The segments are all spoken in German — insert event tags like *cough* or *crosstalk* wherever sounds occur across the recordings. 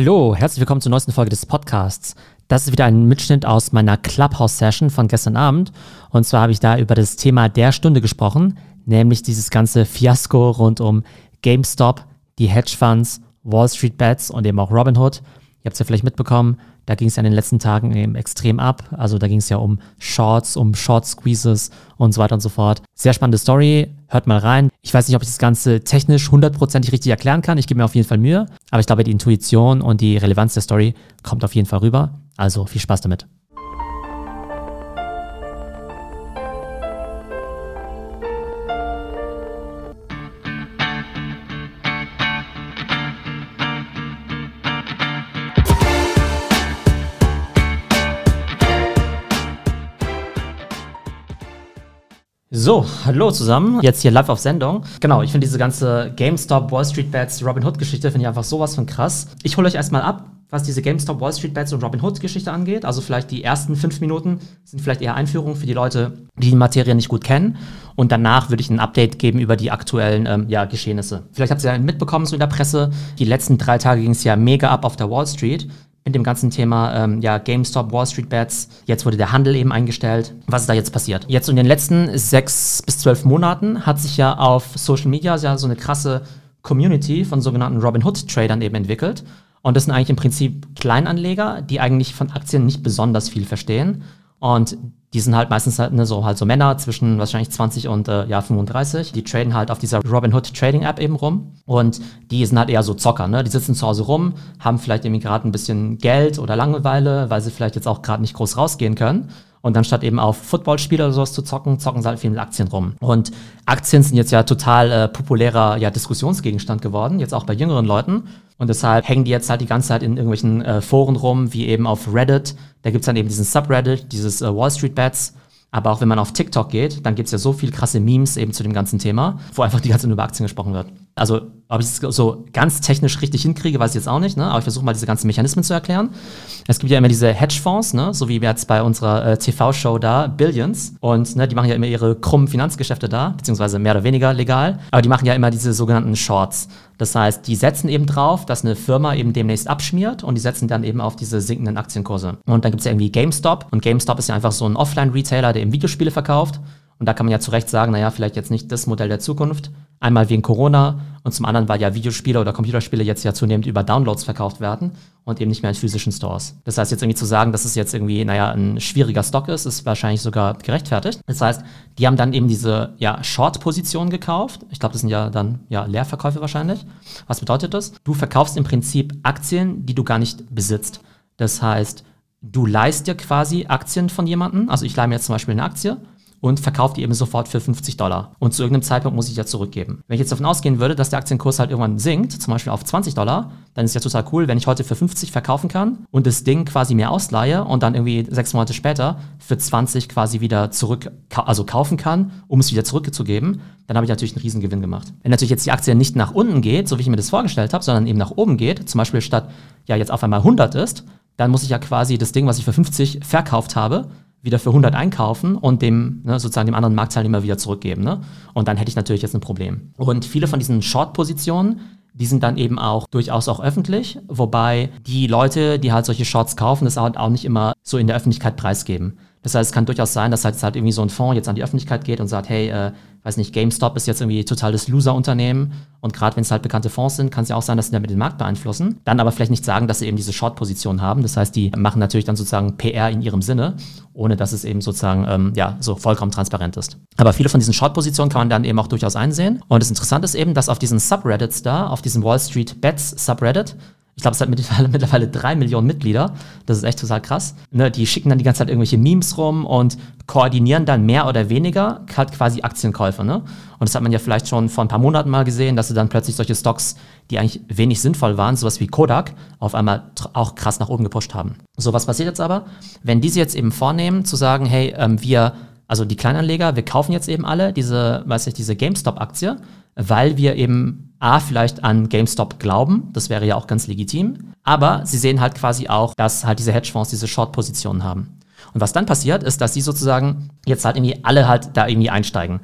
Hallo, herzlich willkommen zur neuesten Folge des Podcasts. Das ist wieder ein Mitschnitt aus meiner Clubhouse-Session von gestern Abend. Und zwar habe ich da über das Thema der Stunde gesprochen, nämlich dieses ganze Fiasko rund um GameStop, die Hedgefonds, Wall Street Bets und eben auch Robinhood. Ihr habt es ja vielleicht mitbekommen, da ging es ja in den letzten Tagen eben extrem ab. Also da ging es ja um Shorts, um Short Squeezes und so weiter und so fort. Sehr spannende Story. Hört mal rein. Ich weiß nicht, ob ich das Ganze technisch hundertprozentig richtig erklären kann. Ich gebe mir auf jeden Fall Mühe. Aber ich glaube, die Intuition und die Relevanz der Story kommt auf jeden Fall rüber. Also viel Spaß damit. So, hallo zusammen. Jetzt hier live auf Sendung. Genau, ich finde diese ganze GameStop, Wall Street Bets, Robin Hood Geschichte finde ich einfach sowas von krass. Ich hole euch erstmal ab, was diese GameStop, Wall Street Bets und Robin Hood Geschichte angeht. Also vielleicht die ersten fünf Minuten sind vielleicht eher Einführungen für die Leute, die die Materie nicht gut kennen. Und danach würde ich ein Update geben über die aktuellen ähm, ja, Geschehnisse. Vielleicht habt ihr ja mitbekommen, so in der Presse, die letzten drei Tage ging es ja mega ab auf der Wall Street mit dem ganzen Thema ähm, ja, GameStop, Wall Street Bets. Jetzt wurde der Handel eben eingestellt. Was ist da jetzt passiert? Jetzt in den letzten sechs bis zwölf Monaten hat sich ja auf Social Media ja so eine krasse Community von sogenannten Robinhood-Tradern eben entwickelt. Und das sind eigentlich im Prinzip Kleinanleger, die eigentlich von Aktien nicht besonders viel verstehen. Und die sind halt meistens halt, ne, so, halt so Männer zwischen wahrscheinlich 20 und äh, ja, 35. Die traden halt auf dieser Robinhood Trading App eben rum. Und die sind halt eher so Zocker, ne? Die sitzen zu Hause rum, haben vielleicht irgendwie gerade ein bisschen Geld oder Langeweile, weil sie vielleicht jetzt auch gerade nicht groß rausgehen können. Und dann statt eben auf Footballspiele oder sowas zu zocken, zocken sie halt viel mit Aktien rum. Und Aktien sind jetzt ja total äh, populärer ja, Diskussionsgegenstand geworden, jetzt auch bei jüngeren Leuten. Und deshalb hängen die jetzt halt die ganze Zeit in irgendwelchen äh, Foren rum, wie eben auf Reddit. Da gibt's dann eben diesen Subreddit, dieses äh, Wall Street Bets. Aber auch wenn man auf TikTok geht, dann gibt's ja so viel krasse Memes eben zu dem ganzen Thema, wo einfach die ganze Zeit über Aktien gesprochen wird. Also, ob ich es so ganz technisch richtig hinkriege, weiß ich jetzt auch nicht, ne? aber ich versuche mal diese ganzen Mechanismen zu erklären. Es gibt ja immer diese Hedgefonds, ne? so wie jetzt bei unserer äh, TV-Show da, Billions. Und ne, die machen ja immer ihre krummen Finanzgeschäfte da, beziehungsweise mehr oder weniger legal. Aber die machen ja immer diese sogenannten Shorts. Das heißt, die setzen eben drauf, dass eine Firma eben demnächst abschmiert und die setzen dann eben auf diese sinkenden Aktienkurse. Und dann gibt es ja irgendwie GameStop. Und GameStop ist ja einfach so ein Offline-Retailer, der eben Videospiele verkauft. Und da kann man ja zu Recht sagen, naja, vielleicht jetzt nicht das Modell der Zukunft. Einmal wegen Corona und zum anderen, weil ja Videospiele oder Computerspiele jetzt ja zunehmend über Downloads verkauft werden und eben nicht mehr in physischen Stores. Das heißt, jetzt irgendwie zu sagen, dass es jetzt irgendwie, naja, ein schwieriger Stock ist, ist wahrscheinlich sogar gerechtfertigt. Das heißt, die haben dann eben diese ja, Short-Position gekauft. Ich glaube, das sind ja dann ja, Leerverkäufe wahrscheinlich. Was bedeutet das? Du verkaufst im Prinzip Aktien, die du gar nicht besitzt. Das heißt, du leihst dir quasi Aktien von jemandem. Also ich leihe mir jetzt zum Beispiel eine Aktie und verkauft die eben sofort für 50 Dollar. Und zu irgendeinem Zeitpunkt muss ich ja zurückgeben. Wenn ich jetzt davon ausgehen würde, dass der Aktienkurs halt irgendwann sinkt, zum Beispiel auf 20 Dollar, dann ist ja total cool, wenn ich heute für 50 verkaufen kann und das Ding quasi mir ausleihe und dann irgendwie sechs Monate später für 20 quasi wieder zurück, also kaufen kann, um es wieder zurückzugeben, dann habe ich natürlich einen riesen Gewinn gemacht. Wenn natürlich jetzt die Aktie nicht nach unten geht, so wie ich mir das vorgestellt habe, sondern eben nach oben geht, zum Beispiel statt ja jetzt auf einmal 100 ist, dann muss ich ja quasi das Ding, was ich für 50 verkauft habe, wieder für 100 einkaufen und dem ne, sozusagen dem anderen Marktteilnehmer wieder zurückgeben. Ne? Und dann hätte ich natürlich jetzt ein Problem. Und viele von diesen Short-Positionen, die sind dann eben auch durchaus auch öffentlich, wobei die Leute, die halt solche Shorts kaufen, das auch nicht immer so in der Öffentlichkeit preisgeben. Das heißt, es kann durchaus sein, dass halt, halt irgendwie so ein Fonds jetzt an die Öffentlichkeit geht und sagt, hey, äh, weiß nicht, GameStop ist jetzt irgendwie total das Loser-Unternehmen und gerade wenn es halt bekannte Fonds sind, kann es ja auch sein, dass sie damit den Markt beeinflussen. Dann aber vielleicht nicht sagen, dass sie eben diese Short-Position haben. Das heißt, die machen natürlich dann sozusagen PR in ihrem Sinne, ohne dass es eben sozusagen ähm, ja so vollkommen transparent ist. Aber viele von diesen Short-Positionen kann man dann eben auch durchaus einsehen. Und das Interessante ist eben, dass auf diesen Subreddits da, auf diesem Wall Street Bets Subreddit, ich glaube, es hat *laughs* mittlerweile, drei Millionen Mitglieder. Das ist echt total krass. Ne, die schicken dann die ganze Zeit irgendwelche Memes rum und koordinieren dann mehr oder weniger halt quasi Aktienkäufe. Ne? Und das hat man ja vielleicht schon vor ein paar Monaten mal gesehen, dass sie dann plötzlich solche Stocks, die eigentlich wenig sinnvoll waren, sowas wie Kodak, auf einmal auch krass nach oben gepusht haben. So, was passiert jetzt aber? Wenn diese jetzt eben vornehmen, zu sagen, hey, ähm, wir, also die Kleinanleger, wir kaufen jetzt eben alle diese, weiß ich, diese GameStop-Aktie, weil wir eben A, vielleicht an GameStop glauben, das wäre ja auch ganz legitim, aber sie sehen halt quasi auch, dass halt diese Hedgefonds diese Short-Positionen haben. Und was dann passiert, ist, dass sie sozusagen jetzt halt irgendwie alle halt da irgendwie einsteigen.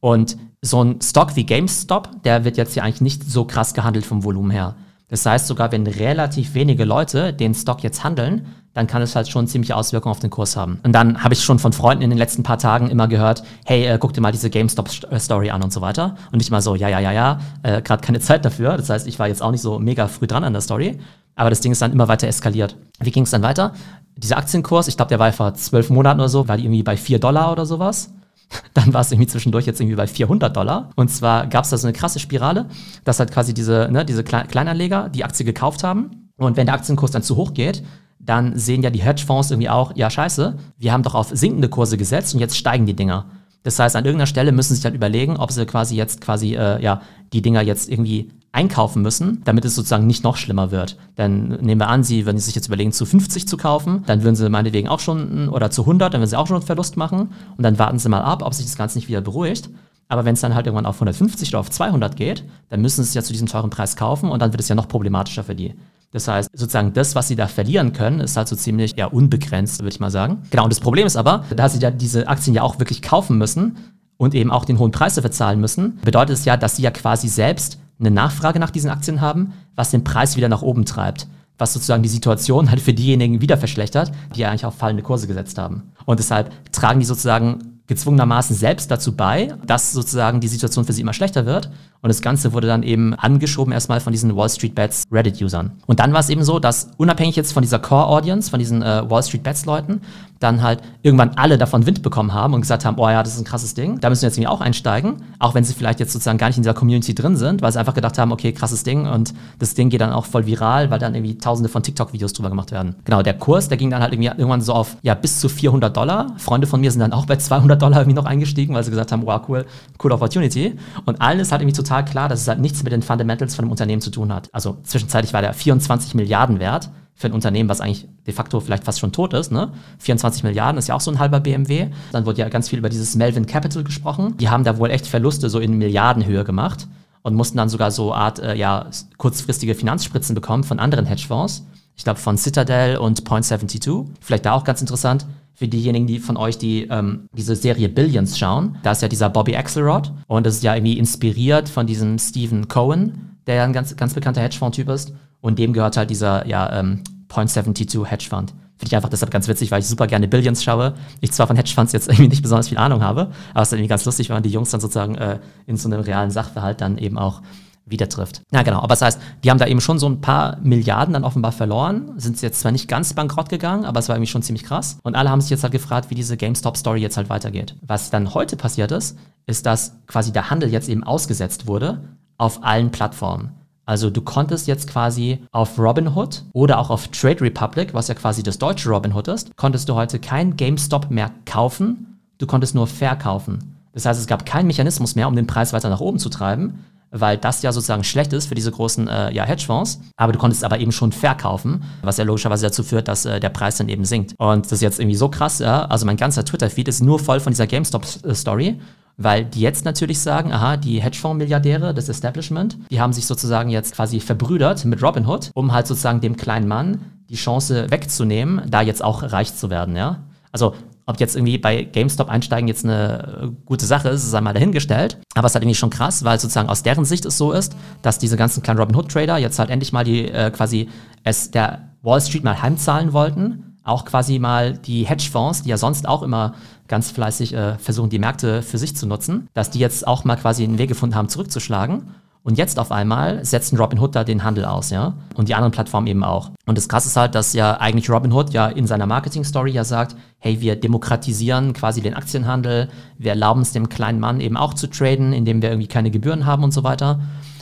Und so ein Stock wie GameStop, der wird jetzt ja eigentlich nicht so krass gehandelt vom Volumen her. Das heißt, sogar wenn relativ wenige Leute den Stock jetzt handeln, dann kann es halt schon ziemliche Auswirkungen auf den Kurs haben. Und dann habe ich schon von Freunden in den letzten paar Tagen immer gehört, hey, äh, guck dir mal diese GameStop-Story an und so weiter. Und ich mal so, ja, ja, ja, ja, äh, gerade keine *laughs* Zeit dafür. Das heißt, ich war jetzt auch nicht so mega früh dran an der Story. Aber das Ding ist dann immer weiter eskaliert. Wie ging es dann weiter? Dieser Aktienkurs, ich glaube, der war vor zwölf Monaten oder so, war die irgendwie bei vier Dollar oder sowas. *laughs* Dann war es irgendwie zwischendurch jetzt irgendwie bei 400 Dollar. Und zwar gab es da so eine krasse Spirale, dass halt quasi diese, ne, diese Kleinanleger die Aktie gekauft haben. Und wenn der Aktienkurs dann zu hoch geht, dann sehen ja die Hedgefonds irgendwie auch, ja scheiße, wir haben doch auf sinkende Kurse gesetzt und jetzt steigen die Dinger. Das heißt, an irgendeiner Stelle müssen sie sich dann überlegen, ob sie quasi jetzt quasi, äh, ja, die Dinger jetzt irgendwie einkaufen müssen, damit es sozusagen nicht noch schlimmer wird. Dann nehmen wir an, sie, sie sich jetzt überlegen, zu 50 zu kaufen, dann würden sie meinetwegen auch schon, oder zu 100, dann würden sie auch schon einen Verlust machen und dann warten sie mal ab, ob sich das Ganze nicht wieder beruhigt. Aber wenn es dann halt irgendwann auf 150 oder auf 200 geht, dann müssen sie es ja zu diesem teuren Preis kaufen und dann wird es ja noch problematischer für die. Das heißt, sozusagen das, was sie da verlieren können, ist halt so ziemlich ja, unbegrenzt, würde ich mal sagen. Genau, und das Problem ist aber, da sie ja diese Aktien ja auch wirklich kaufen müssen und eben auch den hohen Preis dafür zahlen müssen, bedeutet es ja, dass sie ja quasi selbst eine Nachfrage nach diesen Aktien haben, was den Preis wieder nach oben treibt. Was sozusagen die Situation halt für diejenigen wieder verschlechtert, die ja eigentlich auf fallende Kurse gesetzt haben. Und deshalb tragen die sozusagen gezwungenermaßen selbst dazu bei, dass sozusagen die Situation für sie immer schlechter wird. Und das Ganze wurde dann eben angeschoben erstmal von diesen Wall Street Bets Reddit-Usern. Und dann war es eben so, dass unabhängig jetzt von dieser Core-Audience, von diesen äh, Wall Street Bets-Leuten, dann halt irgendwann alle davon Wind bekommen haben und gesagt haben, oh ja, das ist ein krasses Ding, da müssen wir jetzt irgendwie auch einsteigen, auch wenn sie vielleicht jetzt sozusagen gar nicht in dieser Community drin sind, weil sie einfach gedacht haben, okay, krasses Ding und das Ding geht dann auch voll viral, weil dann irgendwie tausende von TikTok-Videos drüber gemacht werden. Genau, der Kurs, der ging dann halt irgendwie irgendwann so auf, ja, bis zu 400 Dollar. Freunde von mir sind dann auch bei 200 Dollar irgendwie noch eingestiegen, weil sie gesagt haben, wow, cool, cool Opportunity. Und allen ist halt irgendwie total klar, dass es halt nichts mit den Fundamentals von dem Unternehmen zu tun hat. Also zwischenzeitlich war der 24 Milliarden wert für ein Unternehmen, was eigentlich de facto vielleicht fast schon tot ist. Ne? 24 Milliarden ist ja auch so ein halber BMW. Dann wurde ja ganz viel über dieses Melvin Capital gesprochen. Die haben da wohl echt Verluste so in Milliardenhöhe gemacht und mussten dann sogar so Art äh, ja, kurzfristige Finanzspritzen bekommen von anderen Hedgefonds. Ich glaube von Citadel und Point72. Vielleicht da auch ganz interessant für diejenigen, die von euch, die ähm, diese Serie Billions schauen. Da ist ja dieser Bobby Axelrod und das ist ja irgendwie inspiriert von diesem Stephen Cohen, der ja ein ganz, ganz bekannter Hedgefonds-Typ ist. Und dem gehört halt dieser ja, ähm, Point 72 Hedgefonds. Finde ich einfach deshalb ganz witzig, weil ich super gerne Billions schaue. Ich zwar von Hedgefonds jetzt *laughs* irgendwie nicht besonders viel Ahnung habe, aber es ist irgendwie ganz lustig, wenn man die Jungs dann sozusagen äh, in so einem realen Sachverhalt dann eben auch wieder trifft. Ja, genau. Aber das heißt, die haben da eben schon so ein paar Milliarden dann offenbar verloren, sind jetzt zwar nicht ganz bankrott gegangen, aber es war irgendwie schon ziemlich krass. Und alle haben sich jetzt halt gefragt, wie diese GameStop-Story jetzt halt weitergeht. Was dann heute passiert ist, ist, dass quasi der Handel jetzt eben ausgesetzt wurde auf allen Plattformen. Also du konntest jetzt quasi auf Robinhood oder auch auf Trade Republic, was ja quasi das deutsche Robinhood ist, konntest du heute kein GameStop mehr kaufen, du konntest nur verkaufen. Das heißt, es gab keinen Mechanismus mehr, um den Preis weiter nach oben zu treiben, weil das ja sozusagen schlecht ist für diese großen äh, ja, Hedgefonds. Aber du konntest aber eben schon verkaufen, was ja logischerweise dazu führt, dass äh, der Preis dann eben sinkt. Und das ist jetzt irgendwie so krass, ja. Also mein ganzer Twitter-Feed ist nur voll von dieser GameStop-Story. Weil die jetzt natürlich sagen, aha, die Hedgefonds-Milliardäre, das Establishment, die haben sich sozusagen jetzt quasi verbrüdert mit Robinhood, um halt sozusagen dem kleinen Mann die Chance wegzunehmen, da jetzt auch reich zu werden, ja. Also ob jetzt irgendwie bei GameStop einsteigen jetzt eine äh, gute Sache ist, ist einmal dahingestellt. Aber es ist halt irgendwie schon krass, weil sozusagen aus deren Sicht es so ist, dass diese ganzen kleinen Robinhood-Trader jetzt halt endlich mal die äh, quasi es der Wall Street mal heimzahlen wollten. Auch quasi mal die Hedgefonds, die ja sonst auch immer ganz fleißig äh, versuchen, die Märkte für sich zu nutzen, dass die jetzt auch mal quasi einen Weg gefunden haben, zurückzuschlagen. Und jetzt auf einmal setzen Robinhood da den Handel aus, ja. Und die anderen Plattformen eben auch. Und das Krasse ist halt, dass ja eigentlich Robinhood ja in seiner Marketing-Story ja sagt, hey, wir demokratisieren quasi den Aktienhandel, wir erlauben es dem kleinen Mann eben auch zu traden, indem wir irgendwie keine Gebühren haben und so weiter.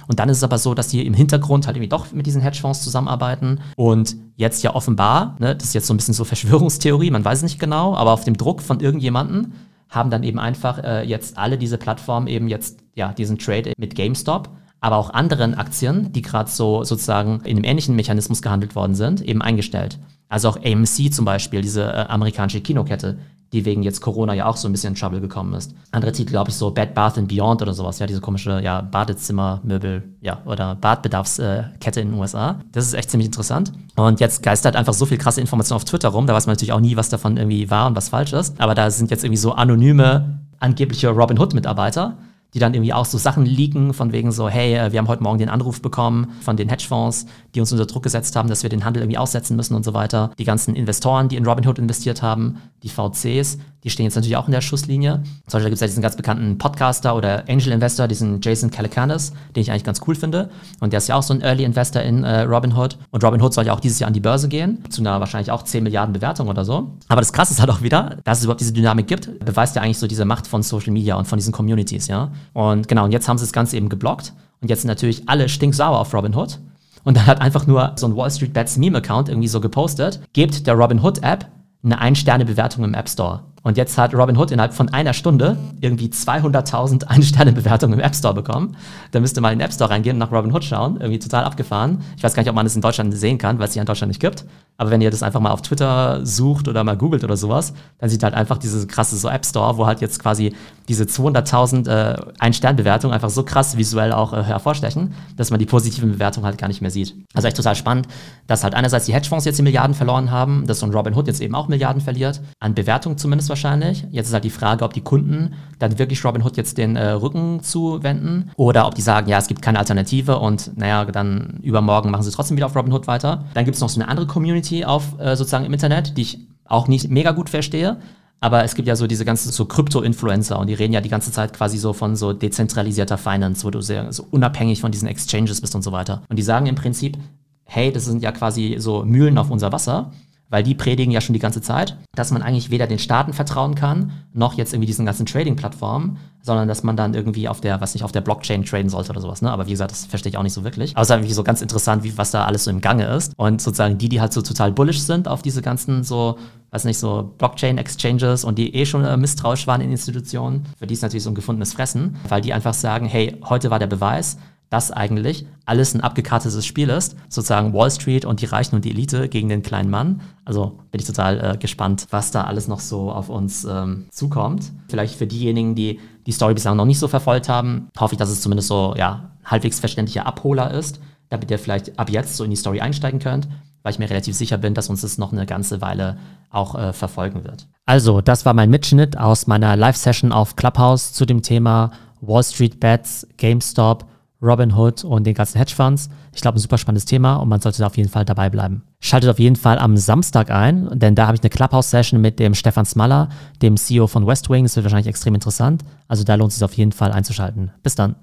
Und dann ist es aber so, dass die im Hintergrund halt irgendwie doch mit diesen Hedgefonds zusammenarbeiten und jetzt ja offenbar, ne, das ist jetzt so ein bisschen so *laughs* Verschwörungstheorie, man weiß es nicht genau, aber auf dem Druck von irgendjemanden haben dann eben einfach äh, jetzt alle diese Plattformen eben jetzt ja diesen Trade mit GameStop aber auch anderen Aktien, die gerade so sozusagen in einem ähnlichen Mechanismus gehandelt worden sind, eben eingestellt. Also auch AMC zum Beispiel, diese äh, amerikanische Kinokette, die wegen jetzt Corona ja auch so ein bisschen in Trouble gekommen ist. Andere Titel, glaube ich, so Bed Bath and Beyond oder sowas, ja, diese komische ja, Badezimmermöbel, ja, oder Badbedarfskette in den USA. Das ist echt ziemlich interessant. Und jetzt geistert einfach so viel krasse Information auf Twitter rum, da weiß man natürlich auch nie, was davon irgendwie wahr und was falsch ist. Aber da sind jetzt irgendwie so anonyme, angebliche Robin Hood-Mitarbeiter, die dann irgendwie auch so Sachen leaken, von wegen so, hey, äh, wir haben heute Morgen den Anruf bekommen von den Hedgefonds, die uns unter Druck gesetzt haben, dass wir den Handel irgendwie aussetzen müssen und so weiter. Die ganzen Investoren, die in Robinhood investiert haben, die VCs, die stehen jetzt natürlich auch in der Schusslinie. Zum Beispiel gibt es ja diesen ganz bekannten Podcaster oder Angel Investor, diesen Jason Calacanis, den ich eigentlich ganz cool finde. Und der ist ja auch so ein Early Investor in äh, Robinhood. Und Robinhood soll ja auch dieses Jahr an die Börse gehen, zu einer wahrscheinlich auch 10 Milliarden Bewertung oder so. Aber das Krasse ist halt auch wieder, dass es überhaupt diese Dynamik gibt, beweist ja eigentlich so diese Macht von Social Media und von diesen Communities, ja. Und genau, und jetzt haben sie das Ganze eben geblockt. Und jetzt sind natürlich alle stinksauer auf Robinhood. Und dann hat einfach nur so ein Wall Street Bets Meme-Account irgendwie so gepostet, gebt der Robinhood-App eine Ein-Sterne-Bewertung im App Store. Und jetzt hat Robinhood innerhalb von einer Stunde irgendwie 200.000 Ein-Sterne-Bewertungen im App Store bekommen. Da müsste mal in den App Store reingehen und nach Robinhood schauen. Irgendwie total abgefahren. Ich weiß gar nicht, ob man das in Deutschland sehen kann, weil es hier in Deutschland nicht gibt. Aber wenn ihr das einfach mal auf Twitter sucht oder mal googelt oder sowas, dann sieht halt einfach diese krasse so App Store, wo halt jetzt quasi diese 200.000 äh, Ein-Stern-Bewertungen einfach so krass visuell auch äh, hervorstechen, dass man die positiven Bewertungen halt gar nicht mehr sieht. Also echt total spannend, dass halt einerseits die Hedgefonds jetzt die Milliarden verloren haben, dass so ein Robinhood jetzt eben auch Milliarden verliert, an Bewertung zumindest wahrscheinlich. Jetzt ist halt die Frage, ob die Kunden dann wirklich Robinhood jetzt den äh, Rücken zuwenden oder ob die sagen, ja, es gibt keine Alternative und naja, dann übermorgen machen sie trotzdem wieder auf Robinhood weiter. Dann gibt es noch so eine andere Community auf äh, sozusagen im Internet, die ich auch nicht mega gut verstehe. Aber es gibt ja so diese ganzen so Krypto-Influencer und die reden ja die ganze Zeit quasi so von so dezentralisierter Finance, wo du sehr so unabhängig von diesen Exchanges bist und so weiter. Und die sagen im Prinzip, hey, das sind ja quasi so Mühlen auf unser Wasser weil die predigen ja schon die ganze Zeit, dass man eigentlich weder den Staaten vertrauen kann, noch jetzt irgendwie diesen ganzen Trading-Plattformen, sondern dass man dann irgendwie auf der, was nicht, auf der Blockchain traden sollte oder sowas, ne? Aber wie gesagt, das verstehe ich auch nicht so wirklich. Aber es ist irgendwie so ganz interessant, wie, was da alles so im Gange ist. Und sozusagen die, die halt so total bullish sind auf diese ganzen so, weiß nicht, so Blockchain-Exchanges und die eh schon äh, misstrauisch waren in Institutionen, für die ist natürlich so ein gefundenes Fressen, weil die einfach sagen, hey, heute war der Beweis, dass eigentlich alles ein abgekartetes Spiel ist, sozusagen Wall Street und die Reichen und die Elite gegen den kleinen Mann. Also bin ich total äh, gespannt, was da alles noch so auf uns ähm, zukommt. Vielleicht für diejenigen, die die Story bislang noch nicht so verfolgt haben, hoffe ich, dass es zumindest so ja halbwegs verständlicher Abholer ist, damit ihr vielleicht ab jetzt so in die Story einsteigen könnt, weil ich mir relativ sicher bin, dass uns das noch eine ganze Weile auch äh, verfolgen wird. Also, das war mein Mitschnitt aus meiner Live-Session auf Clubhouse zu dem Thema Wall Street Bets, GameStop Robinhood und den ganzen Hedgefonds. Ich glaube, ein super spannendes Thema und man sollte da auf jeden Fall dabei bleiben. Schaltet auf jeden Fall am Samstag ein, denn da habe ich eine Clubhouse-Session mit dem Stefan Smaller, dem CEO von Westwing. Das wird wahrscheinlich extrem interessant. Also da lohnt es sich auf jeden Fall einzuschalten. Bis dann.